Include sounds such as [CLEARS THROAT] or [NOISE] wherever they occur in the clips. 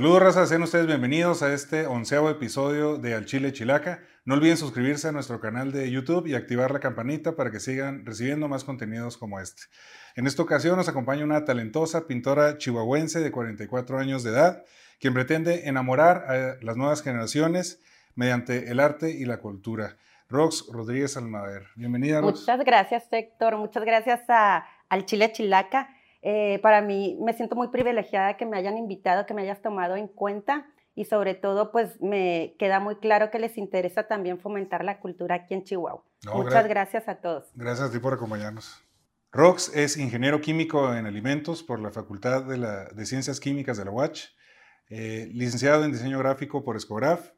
Saludos, raza, sean ustedes bienvenidos a este onceavo episodio de Al Chile Chilaca. No olviden suscribirse a nuestro canal de YouTube y activar la campanita para que sigan recibiendo más contenidos como este. En esta ocasión nos acompaña una talentosa pintora chihuahuense de 44 años de edad, quien pretende enamorar a las nuevas generaciones mediante el arte y la cultura. Rox Rodríguez Almaver. Bienvenida, Rox. Muchas gracias, Héctor. Muchas gracias a, al Chile Chilaca. Eh, para mí me siento muy privilegiada que me hayan invitado, que me hayas tomado en cuenta y sobre todo pues me queda muy claro que les interesa también fomentar la cultura aquí en Chihuahua. Muchas gracias a todos. Gracias a ti por acompañarnos. Rox es ingeniero químico en alimentos por la Facultad de, Ciencias Químicas de la UACH, eh, licenciado en diseño gráfico por Escograf,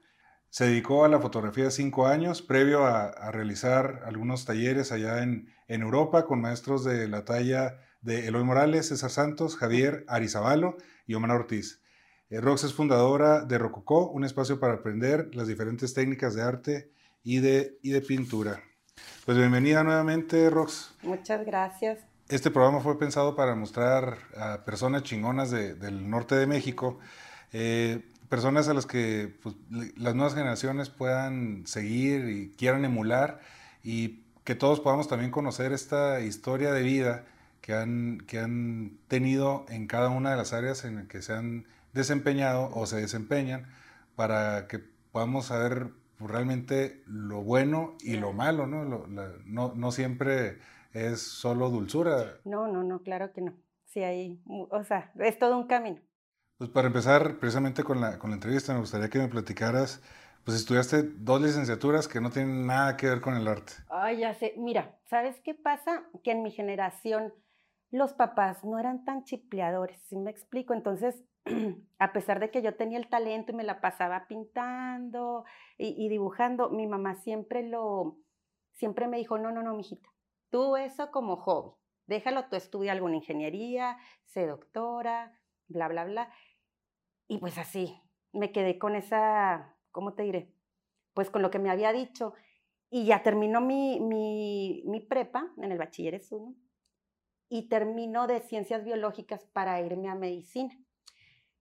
se dedicó a la fotografía cinco años, previo a, realizar algunos talleres allá en, Europa con maestros de la talla de Eloy Morales, César Santos, Javier Arizabalo y Omar Ortiz. Eh, Rox es fundadora de Rococó, un espacio para aprender las diferentes técnicas de arte y de, y de pintura. Pues bienvenida nuevamente, Rox. Muchas gracias. Este programa fue pensado para mostrar a personas chingonas del norte de México eh, personas a las que pues, las nuevas generaciones puedan seguir y quieran emular y que todos podamos también conocer esta historia de vida que han, que han tenido en cada una de las áreas en las que se han desempeñado o se desempeñan para que podamos saber pues, realmente lo bueno y lo malo, ¿no? no, no siempre es solo dulzura. No, no, no, claro que no. Sí, hay, o sea, es todo un camino. Pues para empezar precisamente con la, con la entrevista, me gustaría que me platicaras, pues estudiaste dos licenciaturas que no tienen nada que ver con el arte. Ay, ya sé. Mira, ¿sabes qué pasa? Que en mi generación los papás no eran tan chipleadores, ¿sí me explico? Entonces, [CLEARS THROAT] a pesar de que yo tenía el talento y me la pasaba pintando y, dibujando, mi mamá siempre lo, siempre me dijo, no, no, no, mijita, tú eso como hobby, déjalo, tú estudia alguna ingeniería, sé doctora, bla, bla, bla. Y pues así, me quedé con esa, ¿cómo te diré? Pues con lo que me había dicho. Y ya terminó mi, mi, mi prepa en el bachilleres 1 y terminó de ciencias biológicas para irme a medicina.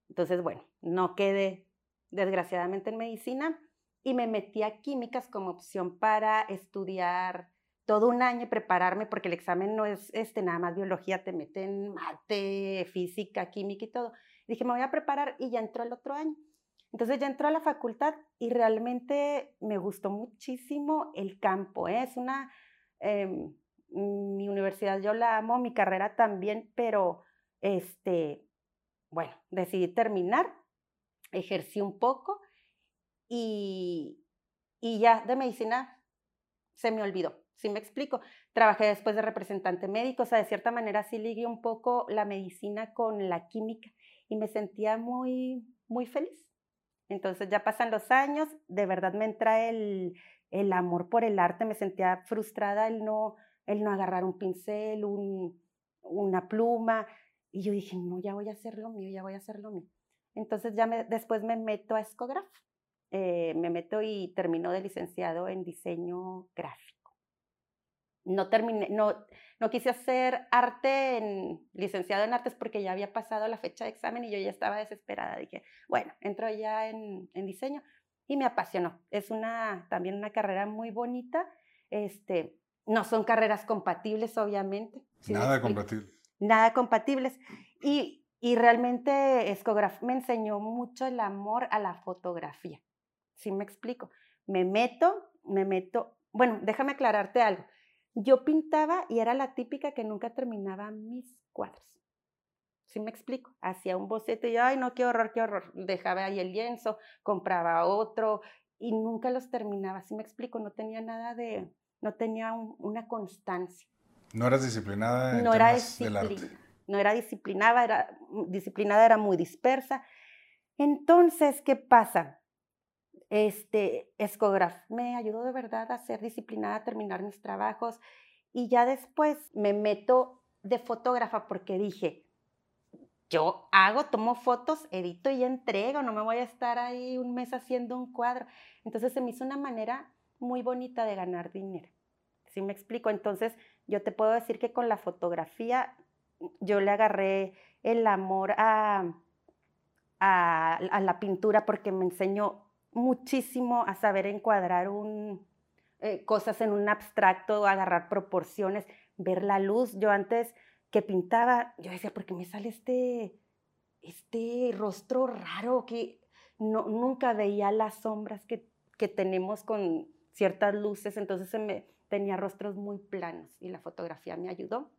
Entonces, bueno, no quedé desgraciadamente en medicina y me metí a químicas como opción para estudiar todo un año y prepararme, porque el examen no es este, nada más biología, te meten mate, física, química y todo. Dije, me voy a preparar y ya entró el otro año. Entonces ya entró a la facultad y realmente me gustó muchísimo el campo. ¿eh? Es una, em, mi universidad yo la amo, mi carrera también, pero este, bueno, decidí terminar, ejercí un poco y, y ya de medicina se me olvidó. ¿Sí me explico? Trabajé después de representante médico, o sea, de cierta manera sí ligué un poco la medicina con la química y me sentía muy, muy feliz. Entonces ya pasan los años, de verdad me entra el, el amor por el arte, me sentía frustrada el no, el no agarrar un pincel, un, una pluma, y yo dije, no, ya voy a hacer lo mío, ya voy a hacer lo mío. Entonces ya me, después me meto a Escograf, eh, me meto y termino de licenciado en diseño gráfico no terminé, no, no quise hacer arte en, licenciado en artes porque ya había pasado la fecha de examen y yo ya estaba desesperada. Dije, bueno, entro ya en, en diseño y me apasionó. Es una, también una carrera muy bonita. Este, no son carreras compatibles, obviamente. Nada compatibles. Nada compatibles. Y, y realmente Escograf me enseñó mucho el amor a la fotografía. ¿Sí me explico? Me meto, me meto. Bueno, déjame aclararte algo. Yo pintaba y era la típica que nunca terminaba mis cuadros. ¿Sí me explico? Hacía un boceto y, ay, no, qué horror, qué horror. Dejaba ahí el lienzo, compraba otro y nunca los terminaba. ¿Sí me explico? No tenía nada de, no tenía una constancia. ¿No eras disciplinada en no era disciplinada, No era disciplinada, era, disciplinada era muy dispersa. Entonces, ¿qué pasa? Este, Escograf me ayudó de verdad a ser disciplinada, a terminar mis trabajos y ya después me meto de fotógrafa porque dije, yo hago, tomo fotos, edito y entrego, no me voy a estar ahí un mes haciendo un cuadro. Entonces se me hizo una manera muy bonita de ganar dinero. ¿Sí me explico? Entonces yo te puedo decir que con la fotografía yo le agarré el amor a, a, la pintura porque me enseñó muchísimo a saber encuadrar un, eh, cosas en un abstracto, agarrar proporciones, ver la luz. Yo antes que pintaba, yo decía, ¿por qué me sale este, este rostro raro? Que no, nunca veía las sombras que, que tenemos con ciertas luces, entonces me tenía rostros muy planos y la fotografía me ayudó,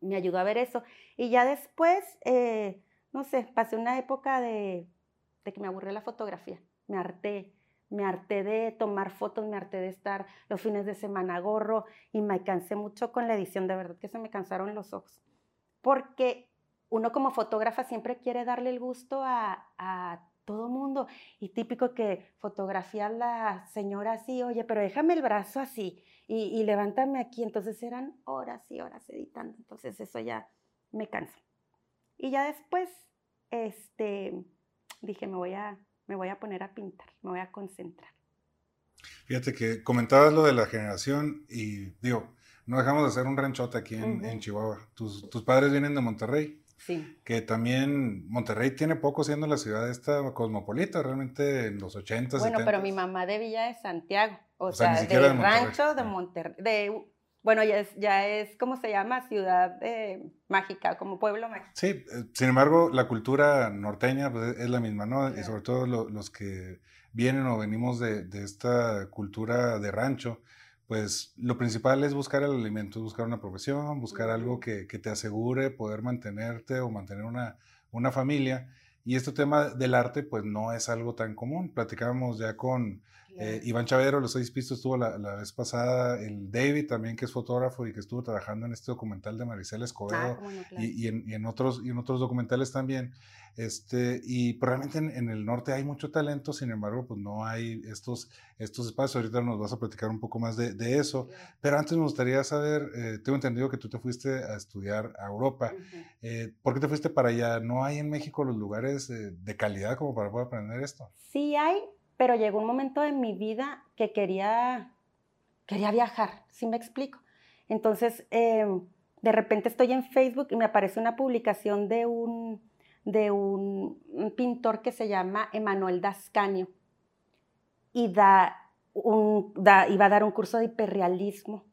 me ayudó a ver eso. Y ya después, eh, no sé, pasé una época de, que me aburrió la fotografía, me harté, me harté de tomar fotos, me harté de estar los fines de semana gorro y me cansé mucho con la edición, de verdad que se me cansaron los ojos. Porque uno como fotógrafa siempre quiere darle el gusto a todo mundo. Y típico que fotografía a la señora así, oye, pero déjame el brazo así y, levántame aquí. Entonces eran horas y horas editando. Entonces eso ya me cansa. Y ya después, este, dije, me voy a, me voy a poner a pintar, me voy a concentrar. Fíjate que comentabas lo de la generación y digo, no dejamos de hacer un ranchote aquí en, Chihuahua. Tus, tus, padres vienen de Monterrey. Sí. Que también Monterrey tiene poco siendo la ciudad esta cosmopolita, realmente en los 80s. Bueno, pero mi mamá de Villa de Santiago. O, sea, de, rancho de Monterrey. De, bueno, ya es, ya es, ¿cómo se llama? Ciudad eh, mágica, como pueblo mágico. Sí, eh, sin embargo, la cultura norteña pues, es la misma, ¿no? Y sobre todo los que vienen o venimos de, de, esta cultura de rancho, pues lo principal es buscar el alimento, buscar una profesión, buscar algo que, que, te asegure poder mantenerte o mantener una, una familia. Y este tema del arte, pues no es algo tan común. Platicábamos ya con eh, Iván Chavero, los seis pistos, estuvo la, la, vez pasada, el David también, que es fotógrafo y que estuvo trabajando en este documental de Maricela Escobedo ah, y, y, en, y, en, otros, y en otros documentales también. Este, y probablemente en, en, el norte hay mucho talento, sin embargo, pues no hay estos, estos espacios. Ahorita nos vas a platicar un poco más de, de eso. Pero antes me gustaría saber, eh, tengo entendido que tú te fuiste a estudiar a Europa. eh, ¿Por qué te fuiste para allá? ¿No hay en México los lugares eh, de calidad como para poder aprender esto? Sí hay, pero llegó un momento en mi vida que quería, quería viajar, ¿sí me explico? Entonces, eh, de repente estoy en Facebook y me aparece una publicación de un de un, pintor que se llama Emanuel Dascanio y da un, da, iba a dar un curso de hiperrealismo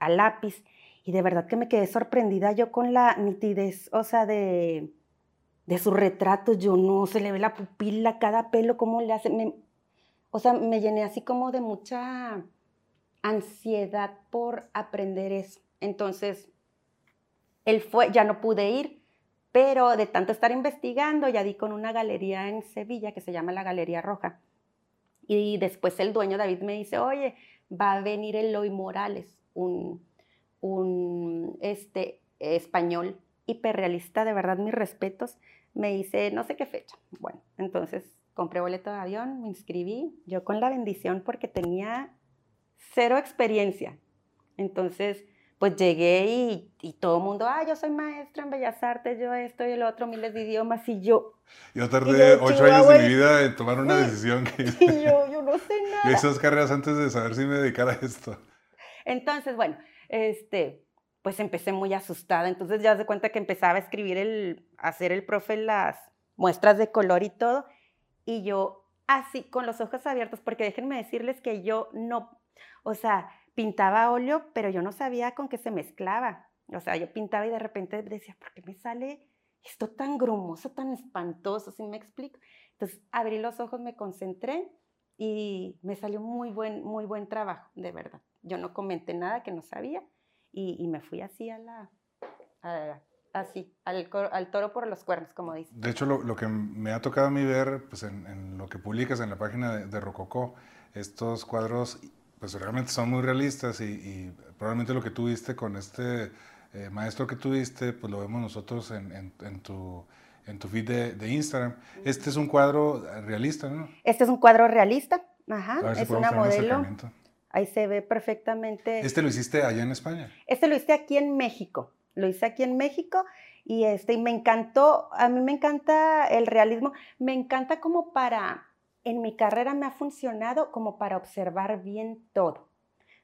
a lápiz y de verdad que me quedé sorprendida yo con la nitidez, o sea, de, de sus retratos, yo no, se le ve la pupila, cada pelo, cómo le hace, o sea, me llené así como de mucha ansiedad por aprender eso. Entonces, él fue, ya no pude ir, pero de tanto estar investigando, ya di con una galería en Sevilla que se llama la Galería Roja. Y después el dueño David me dice, oye, va a venir Eloy Morales, un, un este, español hiperrealista, de verdad, mis respetos. Me dice, no sé qué fecha. Bueno, entonces compré boleto de avión, me inscribí, yo con la bendición porque tenía cero experiencia. Entonces, pues llegué y, y, todo el mundo, ah, yo soy maestra en Bellas Artes, yo esto y el otro, miles de idiomas, y yo... Yo tardé ocho años de mi vida en tomar una decisión que... [LAUGHS] Y yo, yo no sé [LAUGHS] nada. Yo esas carreras antes de saber si me dedicara a esto. Entonces, bueno, este, pues empecé muy asustada, entonces ya se cuenta que empezaba a escribir el, a hacer el profe las muestras de color y todo, y yo así, con los ojos abiertos, porque déjenme decirles que yo no, o sea, pintaba óleo, pero yo no sabía con qué se mezclaba. O sea, yo pintaba y de repente decía, ¿por qué me sale esto tan grumoso, tan espantoso? ¿Sí me explico? Entonces abrí los ojos, me concentré y me salió muy buen, muy buen trabajo, de verdad. Yo no comenté nada que no sabía y, me fui así a la, así, al, al, toro por los cuernos, como dice. De hecho, lo, lo, que me ha tocado a mí ver pues en, en lo que publicas en la página de, de Rococó, estos cuadros pues realmente son muy realistas y, probablemente lo que tuviste con este eh, maestro que tuviste, pues lo vemos nosotros en, en, tu, en tu feed de, Instagram. Este es un cuadro realista, ¿no? Este es un cuadro realista, ajá, es una modelo. Ahí se ve perfectamente. ¿Este lo hiciste allá en España? Este lo hice aquí en México. Lo hice aquí en México y, este, y me encantó, a mí me encanta el realismo, me encanta como para en mi carrera me ha funcionado como para observar bien todo,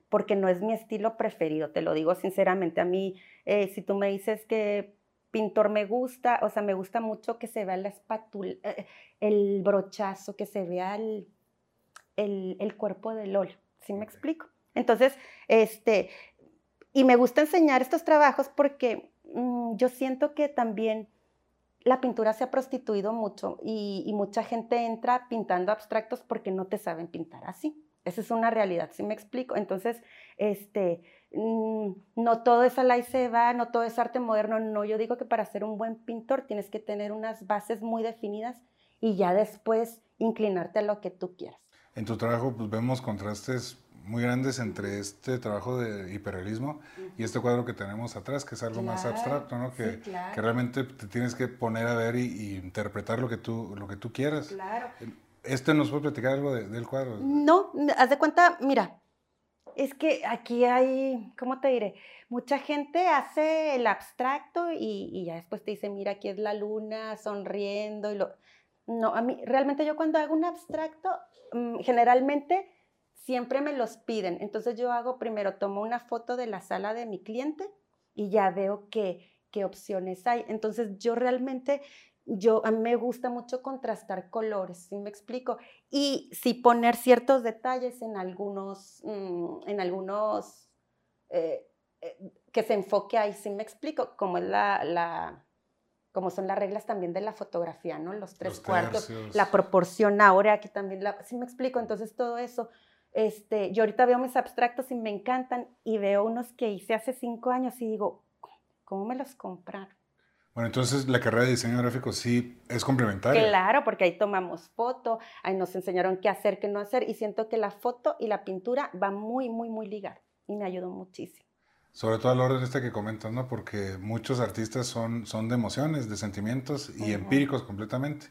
porque no es mi estilo preferido, te lo digo sinceramente. A mí, eh, si tú me dices que pintor me gusta, o sea, me gusta mucho que se vea la espátula, eh, el brochazo, que se vea el, el, cuerpo del óleo, ¿sí me explico? Entonces, este, y me gusta enseñar estos trabajos porque mm, yo siento que también la pintura se ha prostituido mucho y, mucha gente entra pintando abstractos porque no te saben pintar así. Esa es una realidad, ¿sí me explico? Entonces, este, mm, no todo es y se va, no todo es arte moderno, no, yo digo que para ser un buen pintor tienes que tener unas bases muy definidas y ya después inclinarte a lo que tú quieras. En tu trabajo pues vemos contrastes muy grandes entre este trabajo de hiperrealismo y este cuadro que tenemos atrás, que es algo más abstracto, ¿no? Que, que, realmente te tienes que poner a ver y, interpretar lo que tú, lo que tú quieras. Claro. ¿Este nos puede platicar algo del cuadro? No, haz de cuenta, mira, es que aquí hay, ¿cómo te diré? Mucha gente hace el abstracto y, y, ya después te dice, mira, aquí es la luna sonriendo y lo... No, a mí, realmente yo cuando hago un abstracto, mm, generalmente siempre me los piden. Entonces yo hago primero, tomo una foto de la sala de mi cliente y ya veo qué, qué opciones hay. Entonces yo realmente, yo, a mí me gusta mucho contrastar colores, ¿sí me explico? Y sí poner ciertos detalles en algunos, mm, en algunos, eh, eh, que se enfoque ahí, ¿sí me explico? Como es la, la como son las reglas también de la fotografía, ¿no? Los tres cuartos, la proporción ahora, aquí también, la, ¿sí me explico? Entonces todo eso este, yo ahorita veo mis abstractos y me encantan y veo unos que hice hace cinco años y digo, ¿cómo me los compraron? Bueno, entonces la carrera de diseño gráfico sí es complementaria. Claro, porque ahí tomamos foto, ahí nos enseñaron qué hacer, qué no hacer y siento que la foto y la pintura van muy, muy, muy ligadas y me ayudó muchísimo. Sobre todo al orden este que comentas, ¿no? Porque muchos artistas son, son de emociones, de sentimientos y empíricos completamente.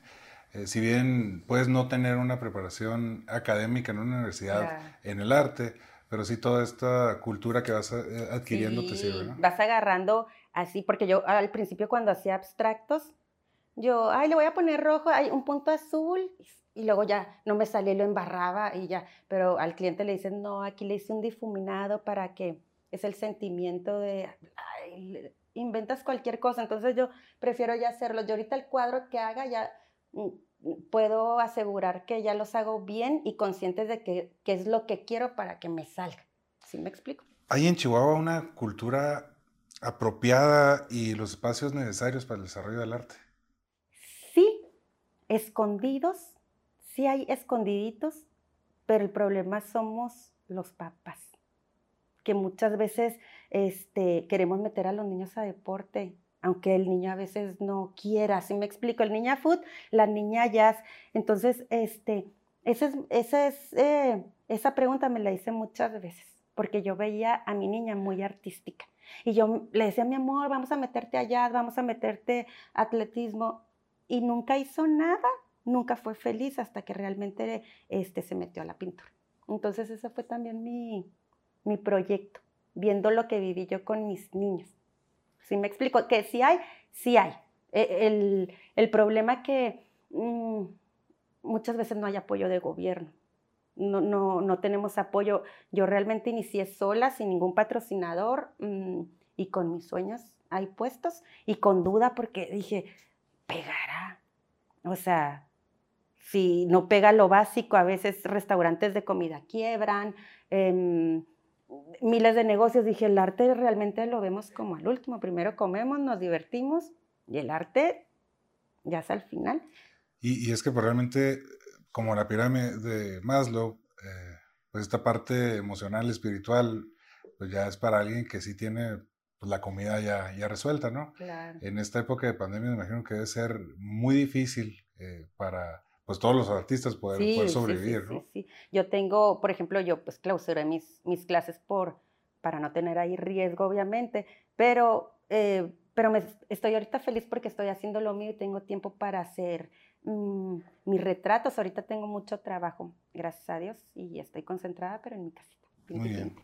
Eh, si bien puedes no tener una preparación académica en una universidad en el arte, pero sí toda esta cultura que vas eh, adquiriendo te sirve, ¿no? Vas agarrando así, porque yo al principio cuando hacía abstractos, yo, ay, le voy a poner rojo, hay un punto azul, y luego ya no me salía lo embarraba y ya, pero al cliente le dicen, no, aquí le hice un difuminado para que es el sentimiento de, ay, inventas cualquier cosa, entonces yo prefiero ya hacerlo. Yo ahorita el cuadro que haga ya puedo asegurar que ya los hago bien y conscientes de que, es lo que quiero para que me salga. ¿Sí me explico? ¿Hay en Chihuahua una cultura apropiada y los espacios necesarios para el desarrollo del arte? Sí, escondidos, sí hay escondiditos, pero el problema somos los papás, que muchas veces este, queremos meter a los niños a deporte aunque el niño a veces no quiera, así me explico, el niña food, la niña jazz. Entonces, este, esa, es, eh, esa pregunta me la hice muchas veces, porque yo veía a mi niña muy artística. Y yo le decía, mi amor, vamos a meterte a jazz, vamos a meterte a atletismo. Y nunca hizo nada, nunca fue feliz hasta que realmente este, se metió a la pintura. Entonces, ese fue también mi, mi proyecto, viendo lo que viví yo con mis niños. ¿Sí me explico? Que sí hay, sí hay. E, el, el problema que mm, muchas veces no hay apoyo de gobierno. No, no, no, tenemos apoyo. Yo realmente inicié sola, sin ningún patrocinador mm, y con mis sueños ahí puestos y con duda porque dije, pegará. O sea, si no pega lo básico, a veces restaurantes de comida quiebran. Em, miles de negocios, dije, el arte realmente lo vemos como al último. Primero comemos, nos divertimos y el arte ya es al final. Y, es que pues, realmente, como la pirámide de Maslow, eh, pues esta parte emocional, espiritual, pues ya es para alguien que sí tiene pues, la comida ya, ya resuelta, ¿no? Claro. En esta época de pandemia me imagino que debe ser muy difícil eh, para pues todos los artistas poder, sobrevivir, ¿no? Sí, sí, Yo tengo, por ejemplo, yo pues clausuré mis, mis clases por, para no tener ahí riesgo, obviamente, pero, eh, pero me, estoy ahorita feliz porque estoy haciendo lo mío y tengo tiempo para hacer mm, mis retratos. Ahorita tengo mucho trabajo, gracias a Dios, y estoy concentrada, pero en mi casita. Muy bien.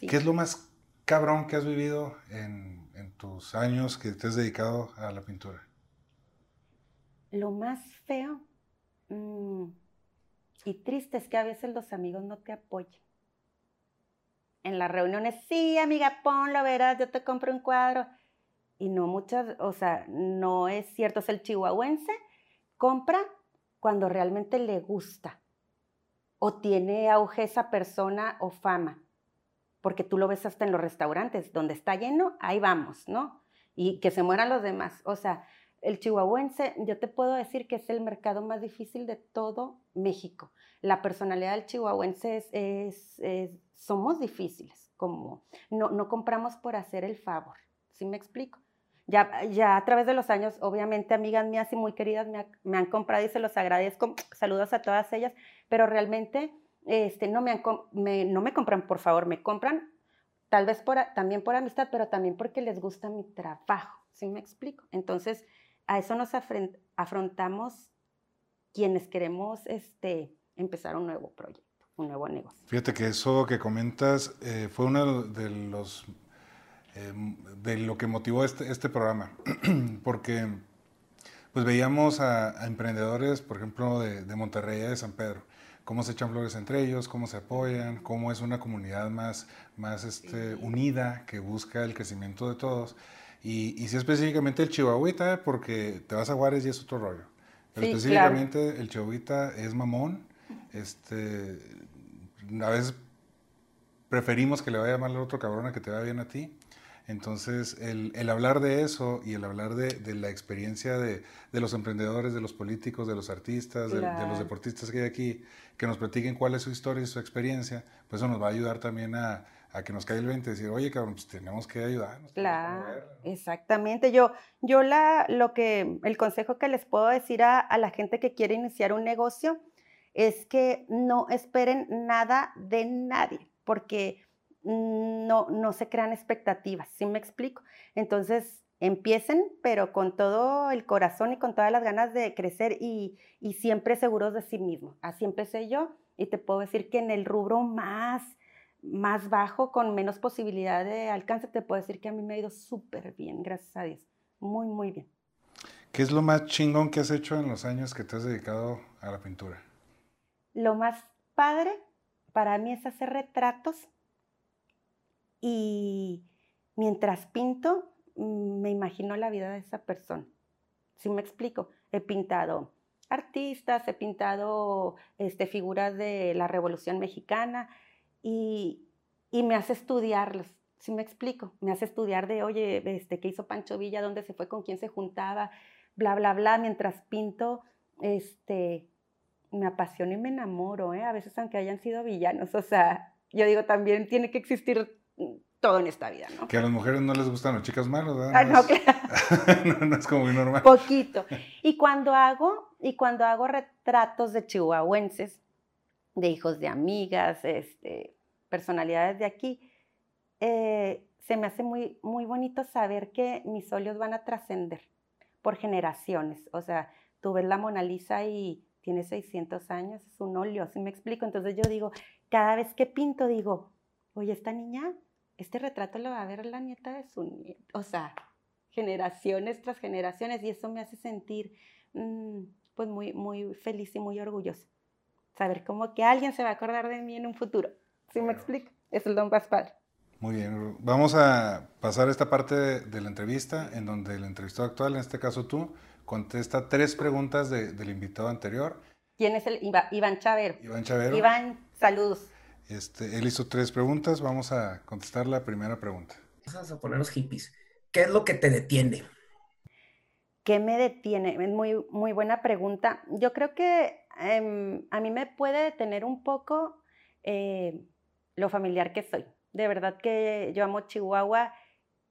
¿Qué es lo más cabrón que has vivido en, en tus años que te has dedicado a la pintura? Lo más feo Mm, y triste es que a veces los amigos no te apoyan. En las reuniones, sí, amiga, ponlo, verás, yo te compro un cuadro. y no muchas, o sea, no es cierto, es el chihuahuense compra cuando realmente le gusta o tiene auge esa persona o fama, porque tú lo ves hasta en los restaurantes, donde está lleno, ahí vamos, ¿no? Y que se mueran los demás. O sea, el chihuahuense, yo te puedo decir que es el mercado más difícil de todo México. La personalidad del chihuahuense es, somos difíciles, como no, no compramos por hacer el favor, ¿sí me explico? Ya, ya a través de los años, obviamente, amigas mías y muy queridas me, han comprado y se los agradezco. Saludos a todas ellas, pero realmente este, no, me han, no me compran, por favor, me compran tal vez por, también por amistad, pero también porque les gusta mi trabajo, ¿sí me explico? Entonces, a eso nos afrontamos quienes queremos este, empezar un nuevo proyecto, un nuevo negocio. Fíjate que eso que comentas eh, fue uno de los Em, de lo que motivó este, este programa, [CLEARS THROAT] porque pues veíamos a, emprendedores, por ejemplo, de, de Monterrey, de San Pedro, cómo se echan flores entre ellos, cómo se apoyan, cómo es una comunidad más, más este, unida que busca el crecimiento de todos. Y, y sí específicamente el chihuahuita, porque te vas a Juárez y es otro rollo. Pero específicamente el chihuahuita es mamón. Este, a veces preferimos que le vaya mal al otro cabrón a que te vaya bien a ti. Entonces, el, el, hablar de eso y el hablar de, de la experiencia de, de, los emprendedores, de los políticos, de los artistas, de, los deportistas que hay aquí, que nos platiquen cuál es su historia y su experiencia, pues eso nos va a ayudar también a, a que nos caiga el 20 y decir, oye, cabrón, pues tenemos que ayudarnos. Claro, exactamente. Yo, yo la, lo que, el consejo que les puedo decir a, a la gente que quiere iniciar un negocio es que no esperen nada de nadie, porque no, no se crean expectativas, ¿sí me explico? Entonces, empiecen, pero con todo el corazón y con todas las ganas de crecer y, siempre seguros de sí mismos. Así empecé yo y te puedo decir que en el rubro más, más bajo, con menos posibilidad de alcance, te puedo decir que a mí me ha ido súper bien, gracias a Dios. Muy, muy bien. ¿Qué es lo más chingón que has hecho en los años que te has dedicado a la pintura? Lo más padre para mí es hacer retratos y mientras pinto, mm, me imagino la vida de esa persona. ¿Sí me explico? He pintado artistas, he pintado este, figuras de la Revolución Mexicana y, me hace estudiarlos. ¿Sí me explico? Me hace estudiar de, oye, este, ¿qué hizo Pancho Villa? ¿Dónde se fue? ¿Con quién se juntaba? Bla, bla, bla. Mientras pinto, este, me apasiono y me enamoro, ¿eh? A veces aunque hayan sido villanos. O sea, yo digo, también tiene que existir todo en esta vida, ¿no? Que a las mujeres no les gustan las chicas malas, ¿verdad? Ah, no, claro. [LAUGHS] no, es como muy normal. Poquito. Y cuando hago, y cuando hago retratos de chihuahuenses, de hijos de amigas, este, personalidades de aquí, eh, se me hace muy, muy bonito saber que mis óleos van a trascender por generaciones. O sea, tú ves la Mona Lisa y tiene 600 años, es un óleo, ¿sí me explico? Entonces yo digo, cada vez que pinto, digo, oye, esta niña, este retrato lo va a ver la nieta de su nieto, o sea, generaciones tras generaciones, y eso me hace sentir mm, pues muy, muy feliz y muy orgulloso. Saber cómo que alguien se va a acordar de mí en un futuro. ¿Sí me explico? Es el don Gaspar. Muy bien, vamos a pasar esta parte de, la entrevista en donde el entrevistado actual, en este caso tú, contesta tres preguntas del invitado anterior. ¿Quién es el Iván Chavero? Iván Chavero. Iván, saludos. Este, él hizo tres preguntas, vamos a contestar la primera pregunta. Vamos a ponernos hippies. ¿Qué es lo que te detiene? ¿Qué me detiene? Es muy, muy buena pregunta. Yo creo que em, a mí me puede detener un poco eh, lo familiar que soy. De verdad que yo amo Chihuahua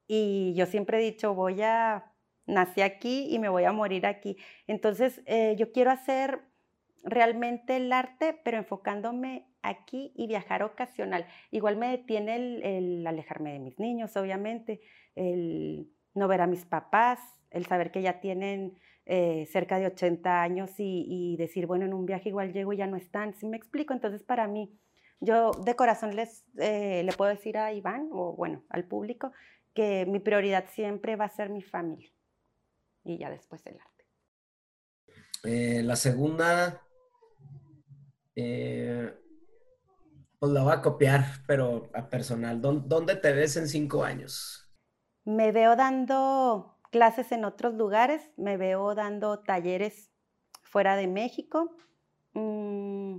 y yo siempre he dicho, voy a, nací aquí y me voy a morir aquí. Entonces, eh, yo quiero hacer realmente el arte, pero enfocándome aquí y viajar ocasional. Igual me detiene el, alejarme de mis niños, obviamente, el no ver a mis papás, el saber que ya tienen eh, cerca de 80 años y, decir, bueno, en un viaje igual llego y ya no están. ¿Sí me explico? Entonces, para mí, yo de corazón les eh, le puedo decir a Iván, o bueno, al público, que mi prioridad siempre va a ser mi familia y ya después el arte. Eh, la segunda, pues la voy a copiar, pero a personal. ¿Dónde te ves en cinco años? Me veo dando clases en otros lugares, me veo dando talleres fuera de México mm,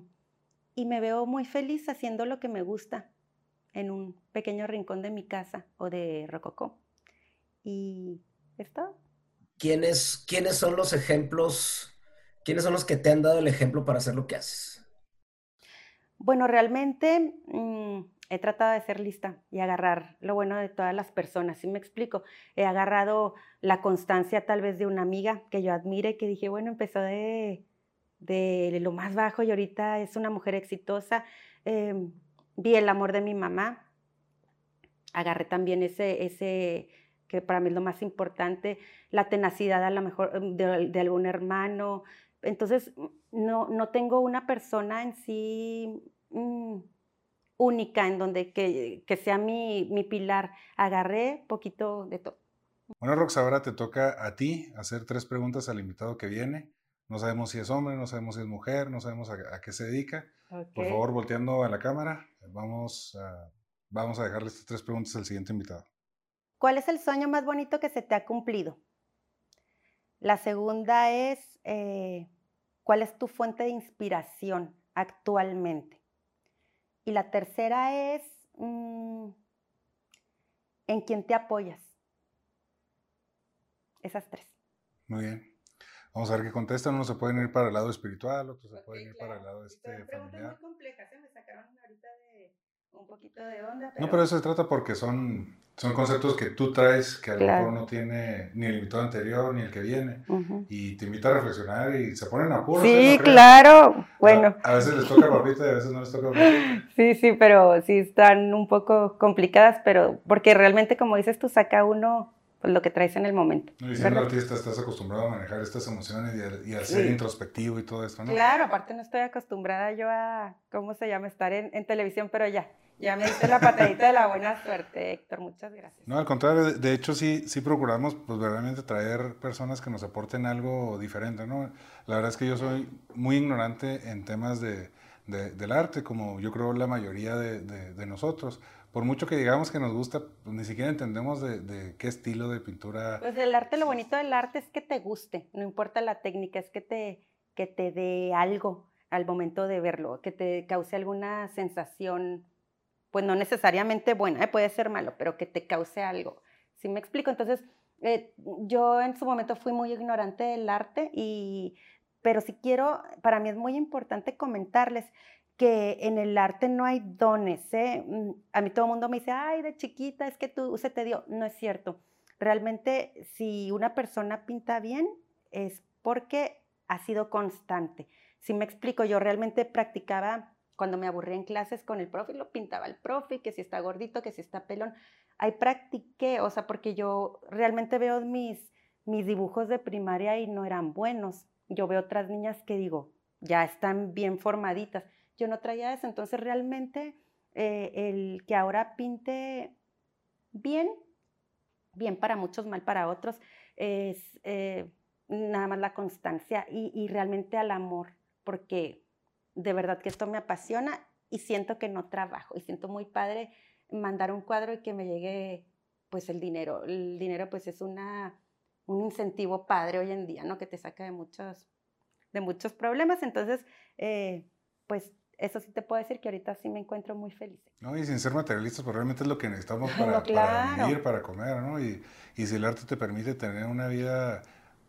y me veo muy feliz haciendo lo que me gusta en un pequeño rincón de mi casa o de Rococó. Y esto. ¿Quiénes, ¿Quiénes son los ejemplos? ¿Quiénes son los que te han dado el ejemplo para hacer lo que haces? Bueno, realmente mm, he tratado de ser lista y agarrar lo bueno de todas las personas, ¿sí me explico? He agarrado la constancia tal vez de una amiga que yo admire, que dije, bueno, empezó de, de lo más bajo y ahorita es una mujer exitosa. Em, vi el amor de mi mamá, agarré también ese, ese, que para mí es lo más importante, la tenacidad a lo mejor em, de, algún hermano. Entonces, no, no tengo una persona en sí... Mm, única en donde que, sea mi, mi, pilar. Agarré poquito de todo. Bueno, Rox, ahora te toca a ti hacer tres preguntas al invitado que viene. No sabemos si es hombre, no sabemos si es mujer, no sabemos a, qué se dedica. Por favor, volteando a la cámara, vamos a, vamos a dejarle estas tres preguntas al siguiente invitado. ¿Cuál es el sueño más bonito que se te ha cumplido? La segunda es, eh, ¿cuál es tu fuente de inspiración actualmente? Y la tercera es mm, en quién te apoyas. Esas tres. Muy bien. Vamos a ver qué contestan. Uno se pueden ir para el lado espiritual, otros se pueden ir para el lado este, familiar. muy complejas, ¿eh? me sacaron ahorita de un poquito de onda. No, pero eso se trata porque son son conceptos que tú traes que a lo mejor no tiene ni el invitado anterior ni el que viene. Y te invita a reflexionar y se ponen apuros. Sí, claro. Bueno. A, veces les toca papita y a veces no les toca papita. [LAUGHS] Sí, sí, pero sí están un poco complicadas, pero porque realmente, como dices tú, saca uno pues, lo que traes en el momento. No, y siendo artista estás acostumbrado a manejar estas emociones y a, ser introspectivo y todo esto, ¿no? Claro, aparte no estoy acostumbrada yo a, ¿cómo se llama? Estar en, en televisión, pero ya ya me diste la patadita de la buena suerte, Héctor. Muchas gracias. No, al contrario, de hecho sí, sí procuramos pues verdaderamente traer personas que nos aporten algo diferente, ¿no? La verdad es que yo soy muy ignorante en temas de, del arte, como yo creo la mayoría de, nosotros. Por mucho que digamos que nos gusta, pues ni siquiera entendemos de, qué estilo de pintura. Pues el arte, lo bonito del arte es que te guste, no importa la técnica, es que te, que te dé algo al momento de verlo, que te cause alguna sensación pues no necesariamente buena, ¿eh? puede ser malo, pero que te cause algo. ¿Sí me explico? Entonces, eh, yo en su momento fui muy ignorante del arte, y, pero si quiero, para mí es muy importante comentarles que en el arte no hay dones. ¿eh? Mm, a mí todo el mundo me dice, ay, de chiquita, es que tú se te dio. No es cierto. Realmente, si una persona pinta bien, es porque ha sido constante. Si me explico, yo realmente practicaba cuando me aburría en clases con el profe, lo pintaba el profe, que si está gordito, que si está pelón. Ahí practiqué, o sea, porque yo realmente veo mis, mis dibujos de primaria y no eran buenos. Yo veo otras niñas que digo, ya están bien formaditas. Yo no traía eso, entonces realmente eh, el que ahora pinte bien, bien para muchos, mal para otros, es eh, nada más la constancia y, y realmente al amor, porque de verdad que esto me apasiona y siento que no trabajo y siento muy padre mandar un cuadro y que me llegue pues el dinero. El dinero pues es una, un incentivo padre hoy en día, ¿no? Que te saca de muchos, de muchos problemas. Entonces, eh, pues eso sí te puedo decir que ahorita sí me encuentro muy feliz. No, y sin ser materialistas, pues realmente es lo que necesitamos [LAUGHS] para, para vivir, para comer, ¿no? Y, y si el arte te permite tener una vida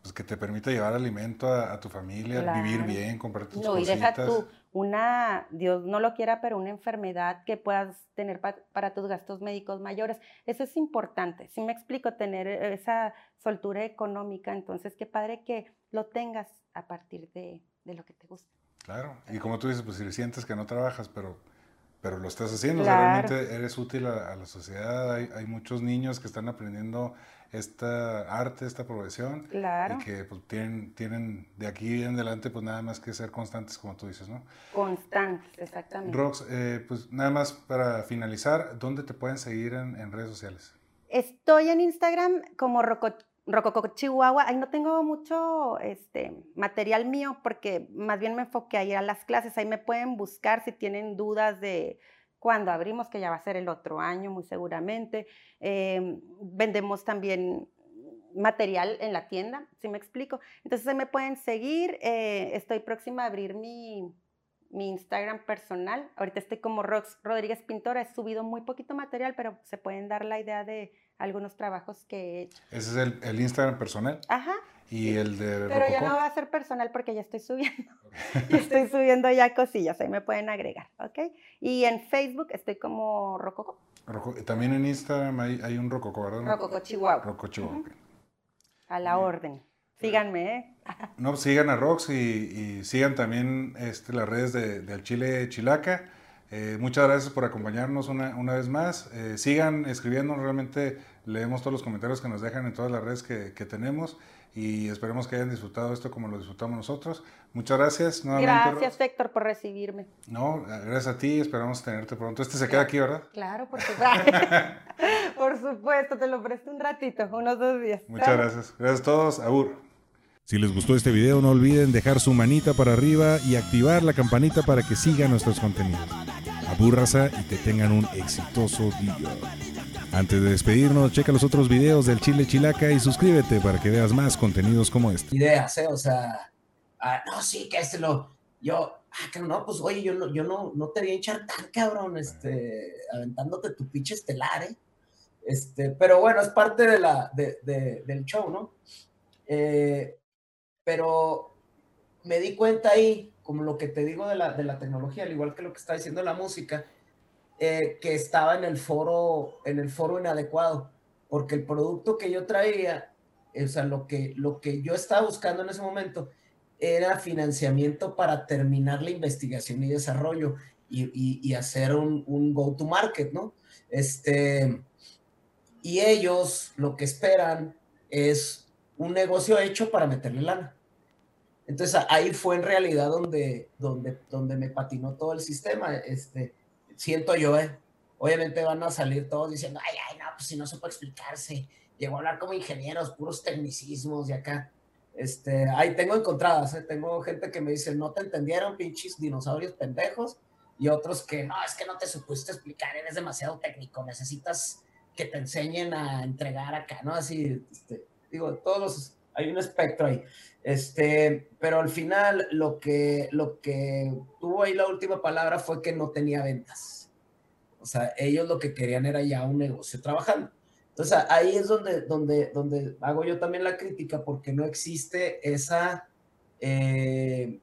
pues que te permita llevar alimento a, tu familia, vivir bien, comprar tus no, y deja tú una, Dios no lo quiera, pero una enfermedad que puedas tener para tus gastos médicos mayores. Eso es importante. Si me explico, tener esa soltura económica, entonces qué padre que lo tengas a partir de, de lo que te gusta. Claro, y como tú dices, pues si sientes que no trabajas, pero pero lo estás haciendo, realmente eres útil a, la sociedad. Hay, hay, muchos niños que están aprendiendo esta arte, esta profesión, claro. y que pues, tienen, tienen de aquí en adelante pues nada más que ser constantes, como tú dices, ¿no? Constantes, exactamente. Rox, eh, pues nada más para finalizar, ¿dónde te pueden seguir en, en redes sociales? Estoy en Instagram como Roco Rococo Chihuahua, ahí no tengo mucho este, material mío porque más bien me enfoqué a ir a las clases, ahí me pueden buscar si tienen dudas de cuando abrimos, que ya va a ser el otro año muy seguramente. Em, vendemos también material en la tienda, si me explico. Entonces se me pueden seguir. Eh, estoy próxima a abrir mi, mi Instagram personal. Ahorita estoy como Rox Rodríguez Pintora. He subido muy poquito material, pero se pueden dar la idea de algunos trabajos que he hecho. Ese es el, el Instagram personal. Ajá. Y el de Pero ya no va a ser personal porque ya estoy subiendo. [LAUGHS] ya estoy subiendo ya cosillas, ahí me pueden agregar, ¿ok? Y en Facebook estoy como Rococo. También en Instagram hay, hay un Rococo, ¿verdad? Rococo Chihuahua. Rococo Chihuahua. A la orden. Síganme, ¿eh? [LAUGHS] no, sigan a Rox y, sigan también este, las redes de, del Chile Chilaca. Eh, muchas gracias por acompañarnos una, una vez más. Eh, sigan escribiendo, realmente leemos todos los comentarios que nos dejan en todas las redes que, que tenemos y esperemos que hayan disfrutado esto como lo disfrutamos nosotros. Muchas gracias. gracias, Héctor, por recibirme. No, gracias a ti, esperamos tenerte pronto. Este se queda aquí, ¿verdad? Claro, por supuesto. [LAUGHS] [LAUGHS] por supuesto, te lo presto un ratito, unos dos días. Muchas gracias. Gracias a todos. Abur. Si les gustó este video, no olviden dejar su manita para arriba y activar la campanita para que sigan nuestros contenidos. Abúrrase y que tengan un exitoso día. Antes de despedirnos, checa los otros videos del Chile Chilaca y suscríbete para que veas más contenidos como este. Ideas, ¿eh? O sea, ah, no, sí, que este lo. Yo, ah, que no, pues oye, yo no, yo no, no te voy a hinchar tan cabrón, este, aventándote tu pinche estelar, ¿eh? Este, pero bueno, es parte de la, de, del show, ¿no? Eh, pero me di cuenta ahí, como lo que te digo de la, de la tecnología, al igual que lo que está diciendo la música, eh, que estaba en el foro, en el foro inadecuado, porque el producto que yo traía, o sea, lo que, lo que yo estaba buscando en ese momento era financiamiento para terminar la investigación y desarrollo y, hacer un, un go-to-market, ¿no? Este, y ellos lo que esperan es un negocio hecho para meterle lana. Entonces ahí fue en realidad donde, donde, donde me patinó todo el sistema. Este, siento yo, ¿eh? Obviamente van a salir todos diciendo, ay, ay, no, pues si no supo explicarse. Llegó a hablar como ingenieros, puros tecnicismos de acá. Este, ahí tengo encontradas, ¿eh? Tengo gente que me dice, no te entendieron, pinches dinosaurios pendejos. Y otros que, no, es que no te supiste explicar, eres demasiado técnico, necesitas que te enseñen a entregar acá, ¿no? Así, este, digo, todos los, hay un espectro ahí. Este, pero al final lo que, lo que tuvo ahí la última palabra fue que no tenía ventas. O sea, ellos lo que querían era ya un negocio trabajando. Entonces ahí es donde, donde, donde hago yo también la crítica porque no existe esa, eh,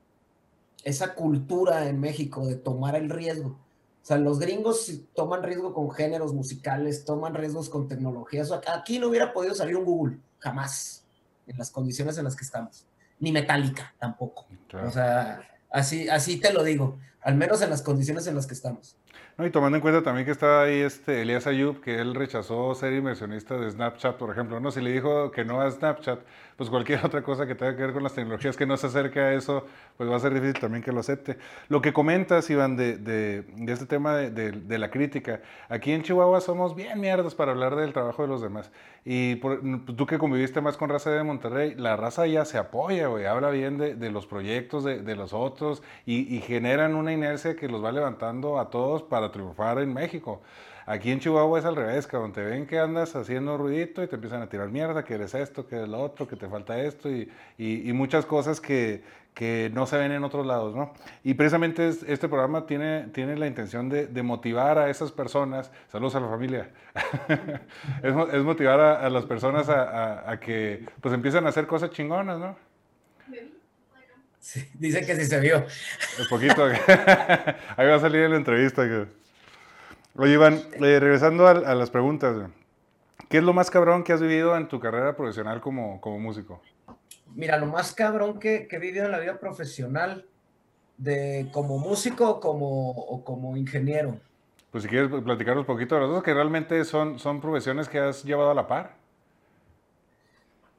esa cultura en México de tomar el riesgo. O sea, los gringos toman riesgo con géneros musicales, toman riesgos con tecnologías. aquí no hubiera podido salir un Google, jamás, en las condiciones en las que estamos ni metálica tampoco. O sea, así, así te lo digo, al menos en las condiciones en las que estamos. No, y tomando en cuenta también que estaba ahí este Elías Ayub, que él rechazó ser inversionista de Snapchat, por ejemplo, ¿no? Si le dijo que no a Snapchat, pues cualquier [LAUGHS] otra cosa que tenga que ver con las tecnologías que no se acerque a eso, pues va a ser difícil también que lo acepte. Lo que comentas, Iván, de, de, de este tema de, de, la crítica, aquí en Chihuahua somos bien mierdas para hablar del trabajo de los demás. Y por, tú que conviviste más con raza de Monterrey, la raza ya se apoya, güey, habla bien de, los proyectos de, los otros y, y generan una inercia que los va levantando a todos para triunfar en México. Aquí en Chihuahua es al revés, cabrón. Te ven que andas haciendo ruidito y te empiezan a tirar mierda, que eres esto, que eres lo otro, que te falta esto y, y, muchas cosas que, que, no se ven en otros lados, ¿no? Y precisamente este programa tiene, tiene la intención de, de motivar a esas personas, saludos a la familia, [LAUGHS] es, es, motivar a, a las personas a, a, que pues empiecen a hacer cosas chingonas, ¿no? Sí, dice que sí se vio. Un poquito. [LAUGHS] Ahí va a salir en la entrevista. Oye, Iván, eh, regresando a, las preguntas, ¿qué es lo más cabrón que has vivido en tu carrera profesional como, como músico? Mira, lo más cabrón que, que, he vivido en la vida profesional, de como músico como, o como ingeniero. Pues si quieres platicar un poquito de los dos, que realmente son, son profesiones que has llevado a la par.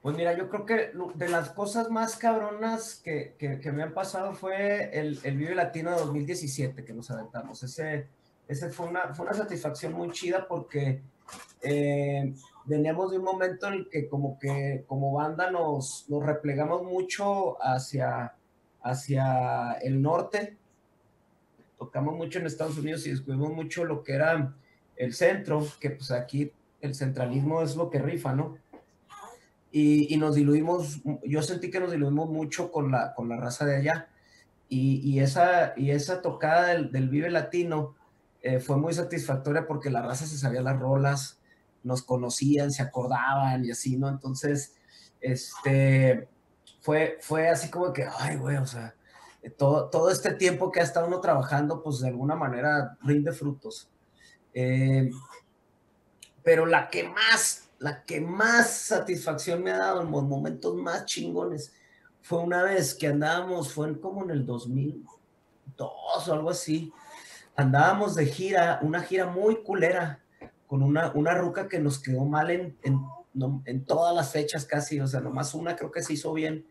Pues mira, yo creo que de las cosas más cabronas que, que, me han pasado fue el, el Vive Latino 2017 que nos aventamos. Ese, esa fue una, fue una satisfacción muy chida porque eh, veníamos de un momento en el que como que como banda nos, nos replegamos mucho hacia, hacia el norte. tocamos mucho en Estados Unidos y descubrimos mucho lo que era el centro, que pues aquí el centralismo es lo que rifa, ¿no? Y, nos diluimos, yo sentí que nos diluimos mucho con la, con la raza de allá. Y, esa, y esa tocada del, del Vive Latino eh, fue muy satisfactoria porque la raza se sabía las rolas, nos conocían, se acordaban y así, ¿no? Entonces, este, fue, fue así como que, ay, güey, o sea, todo, todo este tiempo que ha estado uno trabajando, pues de alguna manera rinde frutos. Eh, pero la que más, la que más satisfacción me ha dado en los momentos más chingones fue una vez que andábamos, fue como en el 2002 o algo así, andábamos de gira, una gira muy culera, con una, una ruca que nos quedó mal en, en, en todas las fechas casi, o sea, nomás una creo que se hizo bien,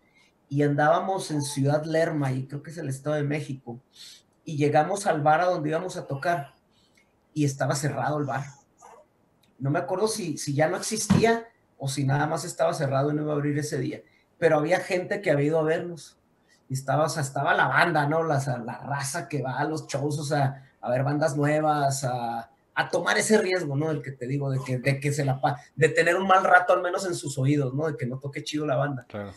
y andábamos en Ciudad Lerma, y creo que es el Estado de México, y llegamos al bar a donde íbamos a tocar, y estaba cerrado el bar. No me acuerdo si, si ya no existía o si nada más estaba cerrado y no iba a abrir ese día, pero había gente que había ido a vernos. Y estaba, o sea, estaba la banda, ¿no? La, la raza que va a los shows, o sea, a ver bandas nuevas, a, a tomar ese riesgo, ¿no? El que te digo, de que, de que se la de tener un mal rato al menos en sus oídos, ¿no? De que no toque chido la banda. Claro.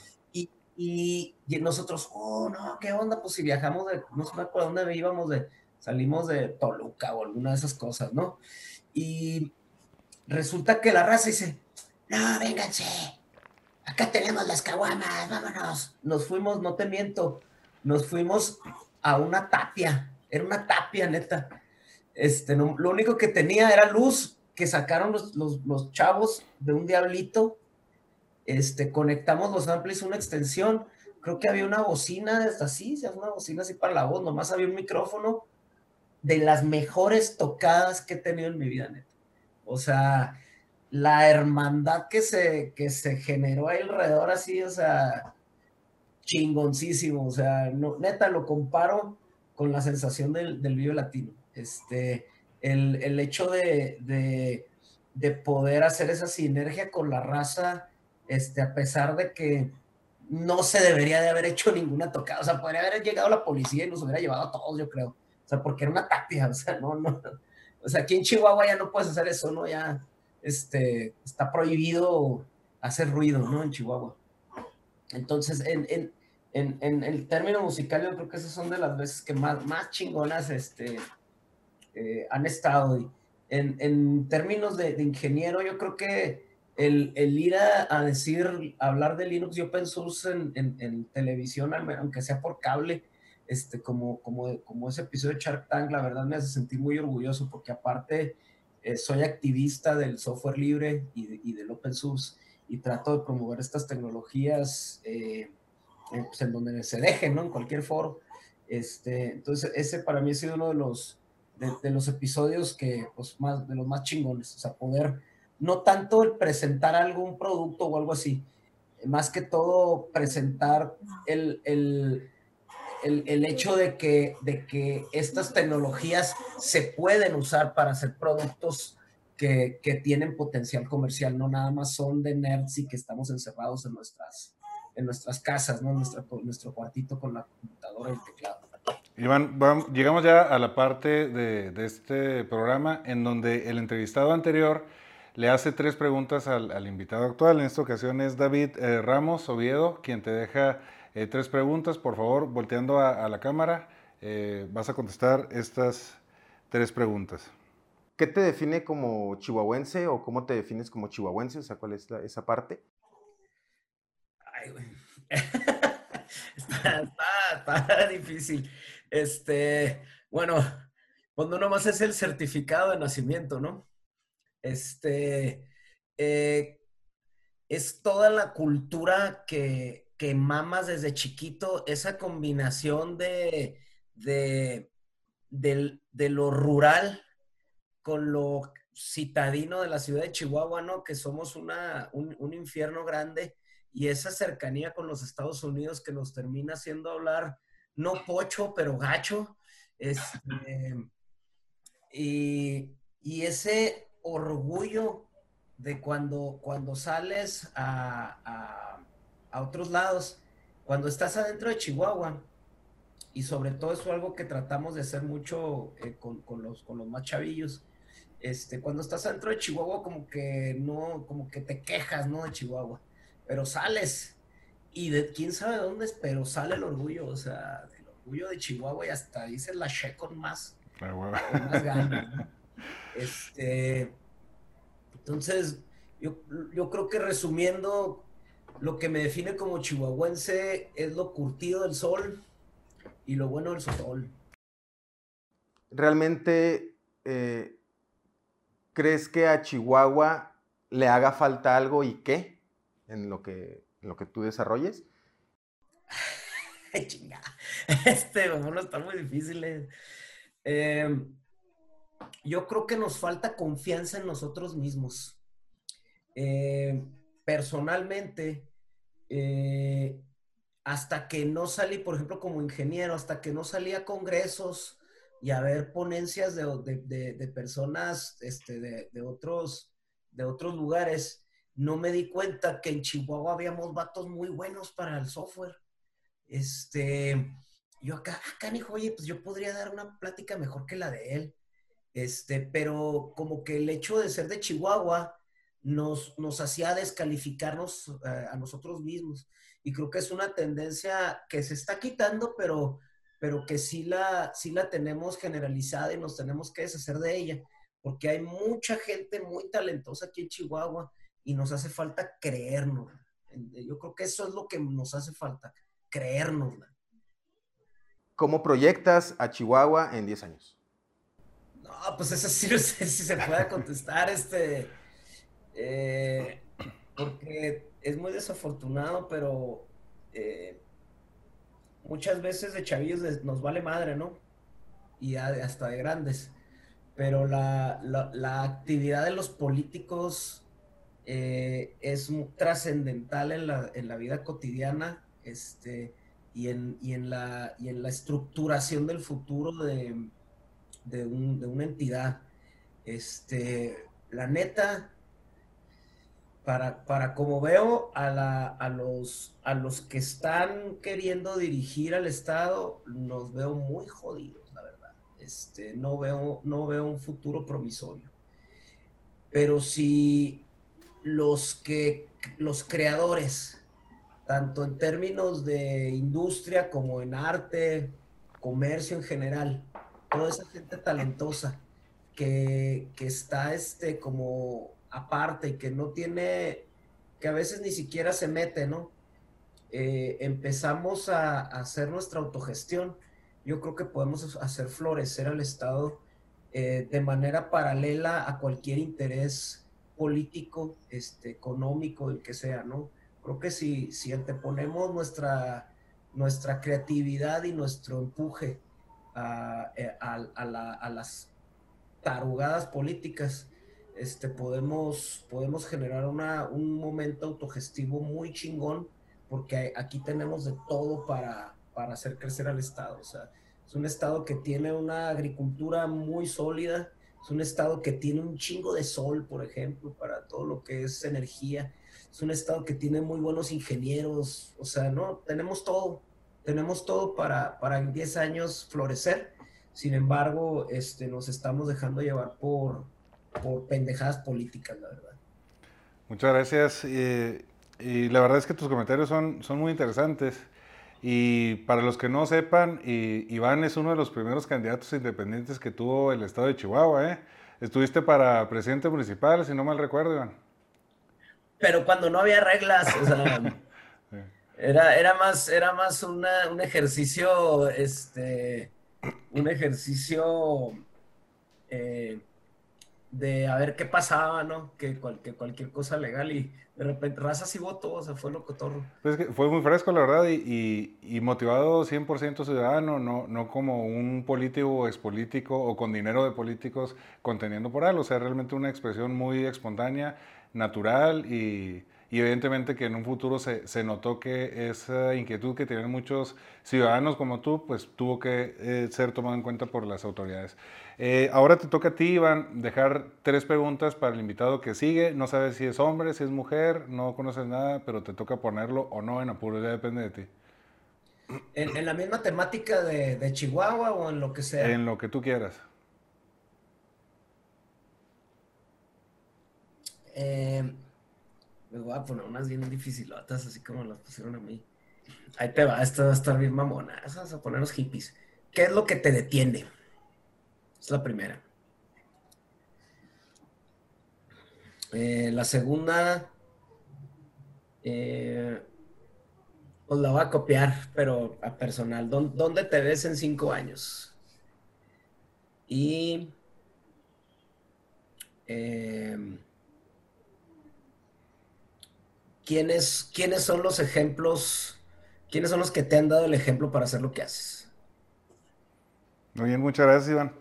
Y, y, nosotros, oh, no, ¿qué onda? Pues si viajamos de, no sé por dónde íbamos, de, salimos de Toluca o alguna de esas cosas, ¿no? Y resulta que la raza dice, no, vénganse, acá tenemos las caguamas, vámonos. Nos fuimos, no te miento, nos fuimos a una tapia, era una tapia, neta. Este, lo único que tenía era luz que sacaron los, los, chavos de un diablito. Este, conectamos los amplis, una extensión. Creo que había una bocina, así, una bocina así para la voz, nomás había un micrófono de las mejores tocadas que he tenido en mi vida, neta. O sea, la hermandad que se, que se generó alrededor, así, o sea, chingoncísimo. O sea, neta, lo comparo con la sensación del, del Vive Latino. Este, el, el hecho de, de, de, poder hacer esa sinergia con la raza, este, a pesar de que no se debería de haber hecho ninguna tocada. O sea, podría haber llegado la policía y nos hubiera llevado a todos, yo creo. O sea, porque era una tapia, o sea, no, no. O sea, aquí en Chihuahua ya no puedes hacer eso, ¿no? Ya, este, está prohibido hacer ruido, ¿no? En Chihuahua. Entonces, en, en, en, en, el término musical, yo creo que esas son de las veces que más, más chingonas este, eh, han estado. En, en términos de, de, ingeniero, yo creo que el, el ir a, a, decir, hablar de Linux y open source en televisión, aunque sea por cable, este, como, como, como ese episodio de Shark Tank, la verdad me hace sentir muy orgulloso porque aparte eh, soy activista del software libre y, y, del open source y trato de promover estas tecnologías eh, pues, en donde se dejen, ¿no? En cualquier foro. Este, entonces, ese para mí ha sido uno de los, de, de, los episodios que, pues, más, de los más chingones, o sea, poder, no tanto el presentar algún producto o algo así, más que todo presentar el, el el, hecho de que, de que estas tecnologías se pueden usar para hacer productos que, que, tienen potencial comercial, no nada más son de nerds y que estamos encerrados en nuestras, en nuestras casas, ¿no? Nuestra, nuestro cuartito con la computadora y el teclado. Iván, vamos, llegamos ya a la parte de, de, este programa en donde el entrevistado anterior le hace tres preguntas al, al invitado actual. En esta ocasión es David eh, Ramos Oviedo, quien te deja eh, tres preguntas, por favor, volteando a, a la cámara, eh, vas a contestar estas tres preguntas. ¿Qué te define como chihuahuense o cómo te defines como chihuahuense? O sea, ¿cuál es la, esa parte? Ay, güey. [LAUGHS] está, está, está, difícil. Este, bueno, cuando uno más es el certificado de nacimiento, ¿no? Este, eh, es toda la cultura que, que mamas desde chiquito, esa combinación de, de, de, lo rural con lo citadino de la ciudad de Chihuahua, ¿no? Que somos una, un, infierno grande y esa cercanía con los Estados Unidos que nos termina haciendo hablar, no pocho, pero gacho. Este, y, y, ese orgullo de cuando, cuando sales a a otros lados, cuando estás adentro de Chihuahua y sobre todo eso es algo que tratamos de hacer mucho eh, con, con, los, con los más chavillos. Este, cuando estás dentro de Chihuahua, como que no, como que te quejas, ¿no? De Chihuahua, pero sales y de quién sabe dónde pero sale el orgullo, o sea, el orgullo de Chihuahua y hasta dice la che con más, con más ganas, ¿no? Este, entonces, yo, yo creo que resumiendo, lo que me define como chihuahuense es lo curtido del sol y lo bueno del sol. ¿Realmente eh, crees que a Chihuahua le haga falta algo y qué en lo que, en lo que tú desarrolles? [LAUGHS] Chinga. [LAUGHS] Este, bueno, están muy difíciles. Eh, yo creo que nos falta confianza en nosotros mismos. Eh, personalmente, eh, hasta que no salí, por ejemplo, como ingeniero, hasta que no salí a congresos y a ver ponencias de, personas este, de, otros, de otros lugares, no me di cuenta que en Chihuahua habíamos vatos muy buenos para el software. Este, yo acá, acá, ah, hijo, oye, pues yo podría dar una plática mejor que la de él. Este, pero como que el hecho de ser de Chihuahua nos, nos hacía descalificarnos eh, a nosotros mismos. Y creo que es una tendencia que se está quitando, pero, pero que sí la, sí la tenemos generalizada y nos tenemos que deshacer de ella, porque hay mucha gente muy talentosa aquí en Chihuahua y nos hace falta creernos. Yo creo que eso es lo que nos hace falta, creernos. ¿Cómo proyectas a Chihuahua en 10 años? No, pues eso sí no sé si se puede contestar, este, eh, porque es muy desafortunado, pero eh, muchas veces de chavillos nos vale madre, ¿no? Y hasta de grandes. Pero la, actividad de los políticos eh, es trascendental en la, en la, vida cotidiana este, y, en, y, en la, y en la estructuración del futuro de, de, una entidad. Este, la neta, para, para como veo a, la, a, los, a los que están queriendo dirigir al Estado, los veo muy jodidos, la verdad. Este, no, veo, no veo un futuro promisorio. Pero si los que los creadores, tanto en términos de industria como en arte, comercio en general, toda esa gente talentosa que, está este, como aparte y que no tiene, que a veces ni siquiera se mete, ¿no? Eh, empezamos a, hacer nuestra autogestión, yo creo que podemos hacer florecer al Estado eh, de manera paralela a cualquier interés político, este, económico, el que sea, ¿no? Creo que si, si anteponemos nuestra, nuestra creatividad y nuestro empuje eh, a, las tarugadas políticas, este, podemos, podemos generar una, un momento autogestivo muy chingón, porque aquí tenemos de todo para, para hacer crecer al Estado. O sea, es un Estado que tiene una agricultura muy sólida, es un Estado que tiene un chingo de sol, por ejemplo, para todo lo que es energía. Es un Estado que tiene muy buenos ingenieros, o sea, no, tenemos todo tenemos todo para, para en 10 años florecer. Sin embargo, este, nos estamos dejando llevar por, por pendejadas políticas, la verdad. Muchas gracias. y la verdad es que tus comentarios son, son muy interesantes. Y para los que no sepan, Iván es uno de los primeros candidatos independientes que tuvo el estado de Chihuahua. ¿eh? Estuviste para presidente municipal, si no mal recuerdo, Iván. Pero cuando no había reglas, o sea, [LAUGHS] Era, era más, era más un ejercicio, este, un ejercicio eh, de a ver qué pasaba, ¿no? Que, cualquier cosa legal y de repente razas y voto, o sea, fue lo cotorro. Pues fue muy fresco, la verdad, y, y, motivado 100% ciudadano, no, no como un político o expolítico o con dinero de políticos conteniendo por algo, o sea, realmente una expresión muy espontánea, natural y y evidentemente que en un futuro se, se, notó que esa inquietud que tienen muchos ciudadanos como tú, pues tuvo que eh, ser tomado en cuenta por las autoridades. Eh, ahora te toca a ti, Iván, dejar tres preguntas para el invitado que sigue. No sabes si es hombre, si es mujer, no conoces nada, pero te toca ponerlo o no en apuro, ya depende de ti. ¿En, la misma temática de, Chihuahua o en lo que sea? En lo que tú quieras. Eh, me voy a poner unas bien dificilotas, así como las pusieron a mí. Ahí te va, esto va a estar bien mamona. Vamos a poner los hippies. ¿Qué es lo que te detiene? Es la primera. Eh, la segunda, eh, pues la voy a copiar, pero a personal. ¿Dónde te ves en cinco años? Y eh, ¿quiénes, ¿quiénes son los ejemplos? ¿Quiénes son los que te han dado el ejemplo para hacer lo que haces? Muy bien, muchas gracias, Iván.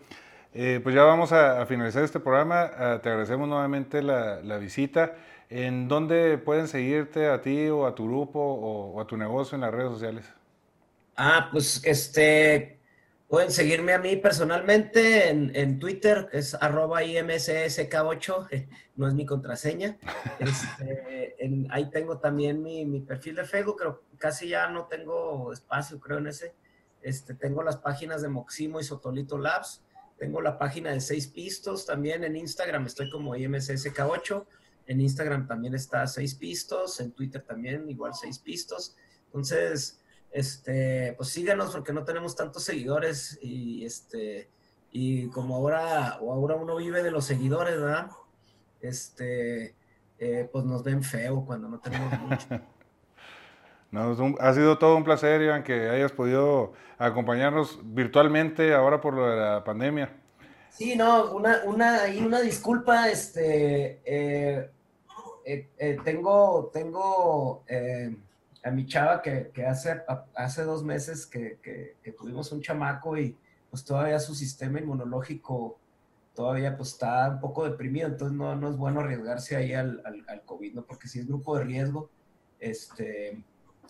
Eh, pues ya vamos a, finalizar este programa. Ah, te agradecemos nuevamente la, visita. ¿En dónde pueden seguirte a ti o a tu grupo o, a tu negocio en las redes sociales? Ah, pues este, pueden seguirme a mí personalmente en, Twitter, que es arroba imssk8, [LAUGHS] no es mi contraseña. [LAUGHS] Este, ahí tengo también mi, mi, perfil de Facebook, pero casi ya no tengo espacio, creo, en ese. Este, tengo las páginas de Moximo y Sotolito Labs. Tengo la página de Seis Pistos también en Instagram, estoy como IMSSK8. En Instagram también está Seis Pistos, en Twitter también igual Seis Pistos. Entonces, este, pues síganos porque no tenemos tantos seguidores y este, y como ahora, o ahora uno vive de los seguidores, ¿verdad? Este, eh, pues nos ven feo cuando no tenemos mucho. [LAUGHS] ha sido todo un placer, Iván, que hayas podido acompañarnos virtualmente ahora por lo de la pandemia. Sí, no, una, una, una disculpa, este, eh, eh, eh, tengo, tengo a mi chava que, hace, hace dos meses que, tuvimos un chamaco y pues todavía su sistema inmunológico todavía pues está un poco deprimido, entonces no, no es bueno arriesgarse ahí al, al, al COVID, ¿no? Porque si es grupo de riesgo, este,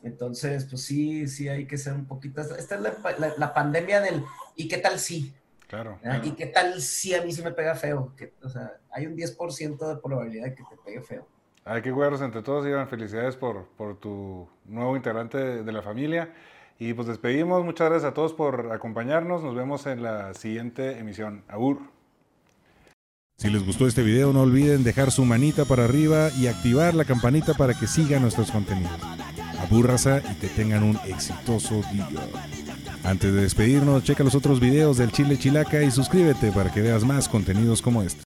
entonces, pues sí, sí hay que ser un poquito. Esta es la, pandemia del ¿y qué tal si? Claro, ¿Y qué tal si a mí sí me pega feo? Que, o sea, hay un 10% de probabilidad de que te pegue feo. Hay que cuidarnos entre todos, Iván. Felicidades por, por tu nuevo integrante de, la familia. Y pues despedimos. Muchas gracias a todos por acompañarnos. Nos vemos en la siguiente emisión. Agur. Si les gustó este video, no olviden dejar su manita para arriba y activar la campanita para que sigan nuestros contenidos abúrrasa y que tengan un exitoso día. Antes de despedirnos, checa los otros videos del Chile Chilaca y suscríbete para que veas más contenidos como este.